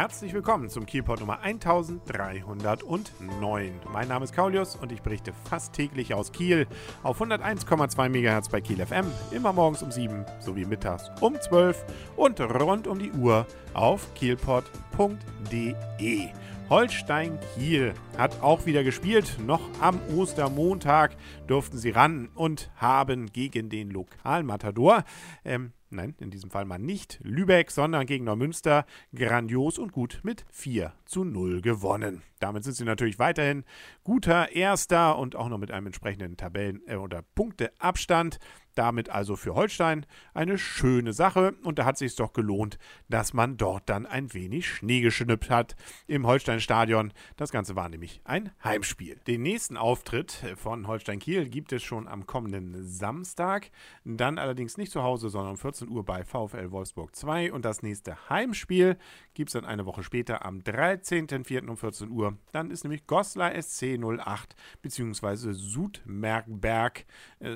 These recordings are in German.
Herzlich willkommen zum Kielpot Nummer 1309. Mein Name ist Kaulius und ich berichte fast täglich aus Kiel auf 101,2 MHz bei Kiel FM, immer morgens um 7 sowie mittags um 12 und rund um die Uhr auf kielpot.de. Holstein Kiel hat auch wieder gespielt. Noch am Ostermontag durften sie ran und haben gegen den Lokalmatador ähm, nein, in diesem Fall mal nicht Lübeck, sondern gegen Neumünster grandios und gut mit 4 zu 0 gewonnen. Damit sind sie natürlich weiterhin guter Erster und auch noch mit einem entsprechenden Tabellen- äh, oder Punkteabstand. Damit also für Holstein eine schöne Sache und da hat sich doch gelohnt, dass man dort dann ein wenig Schnee geschnippt hat im Holstein-Stadion. Das Ganze war nämlich ein Heimspiel. Den nächsten Auftritt von Holstein Kiel gibt es schon am kommenden Samstag. Dann allerdings nicht zu Hause, sondern um 14 Uhr bei VfL Wolfsburg 2 und das nächste Heimspiel gibt es dann eine Woche später am 13.04. um 14 Uhr. Dann ist nämlich Goslar SC 08 bzw. Sudmerkberg,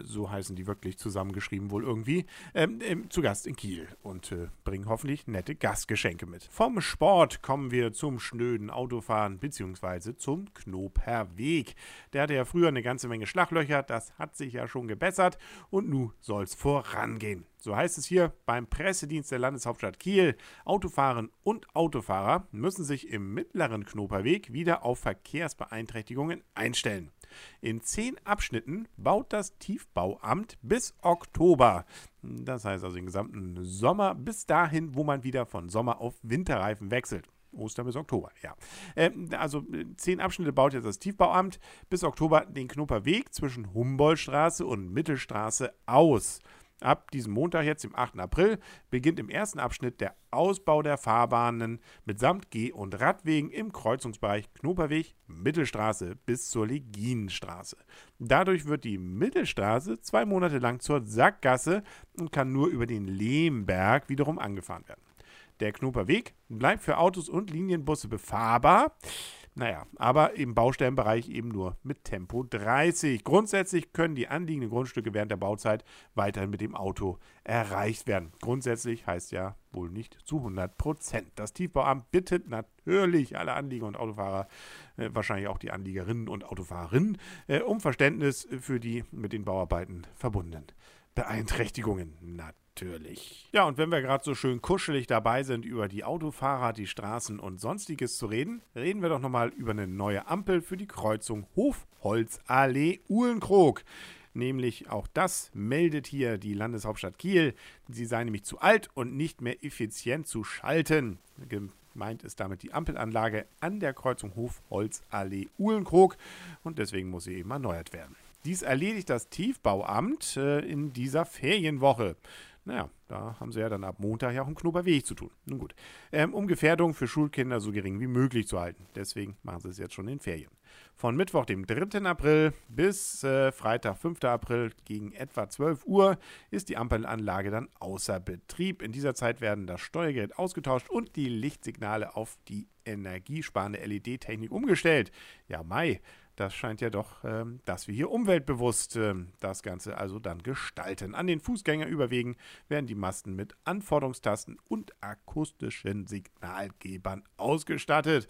so heißen die wirklich zusammen zusammengeschrieben wohl irgendwie, ähm, ähm, zu Gast in Kiel und äh, bringen hoffentlich nette Gastgeschenke mit. Vom Sport kommen wir zum schnöden Autofahren bzw. zum Knoperweg. Der hatte ja früher eine ganze Menge Schlaglöcher, das hat sich ja schon gebessert und nun soll es vorangehen. So heißt es hier beim Pressedienst der Landeshauptstadt Kiel. Autofahrerinnen und Autofahrer müssen sich im mittleren Knoperweg wieder auf Verkehrsbeeinträchtigungen einstellen. In zehn Abschnitten baut das Tiefbauamt bis Oktober. Das heißt also den gesamten Sommer bis dahin, wo man wieder von Sommer auf Winterreifen wechselt. Ostern bis Oktober, ja. Ähm, also zehn Abschnitte baut jetzt das Tiefbauamt bis Oktober den Knoperweg zwischen Humboldtstraße und Mittelstraße aus. Ab diesem Montag, jetzt dem 8. April, beginnt im ersten Abschnitt der Ausbau der Fahrbahnen mitsamt Geh- und Radwegen im Kreuzungsbereich Knoperweg Mittelstraße bis zur Leginenstraße. Dadurch wird die Mittelstraße zwei Monate lang zur Sackgasse und kann nur über den Lehmberg wiederum angefahren werden. Der Knoperweg bleibt für Autos und Linienbusse befahrbar. Naja, aber im Baustellenbereich eben nur mit Tempo 30. Grundsätzlich können die anliegenden Grundstücke während der Bauzeit weiterhin mit dem Auto erreicht werden. Grundsätzlich heißt ja wohl nicht zu 100 Prozent. Das Tiefbauamt bittet natürlich alle Anlieger und Autofahrer, äh, wahrscheinlich auch die Anliegerinnen und Autofahrerinnen, äh, um Verständnis für die mit den Bauarbeiten verbundenen Beeinträchtigungen. Natürlich. Ja, und wenn wir gerade so schön kuschelig dabei sind, über die Autofahrer, die Straßen und sonstiges zu reden, reden wir doch nochmal über eine neue Ampel für die Kreuzung Hofholzallee Uhlenkrog. Nämlich auch das meldet hier die Landeshauptstadt Kiel. Sie sei nämlich zu alt und nicht mehr effizient zu schalten. Gemeint ist damit die Ampelanlage an der Kreuzung Hofholzallee Uhlenkrog und deswegen muss sie eben erneuert werden. Dies erledigt das Tiefbauamt äh, in dieser Ferienwoche. Naja, da haben sie ja dann ab Montag ja auch einen Knoberweg zu tun. Nun gut. Ähm, um Gefährdung für Schulkinder so gering wie möglich zu halten. Deswegen machen sie es jetzt schon in Ferien. Von Mittwoch, dem 3. April bis äh, Freitag, 5. April gegen etwa 12 Uhr ist die Ampelanlage dann außer Betrieb. In dieser Zeit werden das Steuergerät ausgetauscht und die Lichtsignale auf die energiesparende LED-Technik umgestellt. Ja, Mai. Das scheint ja doch, ähm, dass wir hier umweltbewusst ähm, das Ganze also dann gestalten. An den Fußgängerüberwegen werden die Masten mit Anforderungstasten und akustischen Signalgebern ausgestattet.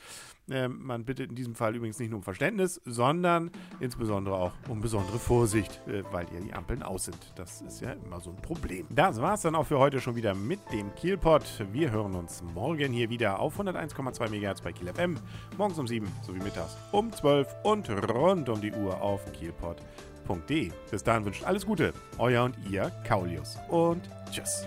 Ähm, man bittet in diesem Fall übrigens nicht nur um Verständnis, sondern insbesondere auch um besondere Vorsicht, äh, weil ja die Ampeln aus sind. Das ist ja immer so ein Problem. Das war es dann auch für heute schon wieder mit dem Kielpot. Wir hören uns morgen hier wieder auf 101,2 MHz bei Kiel FM. Morgens um 7 sowie mittags um 12 und rund um die Uhr auf kielpot.de. Bis dahin wünscht alles Gute. Euer und ihr Kaulius. Und tschüss.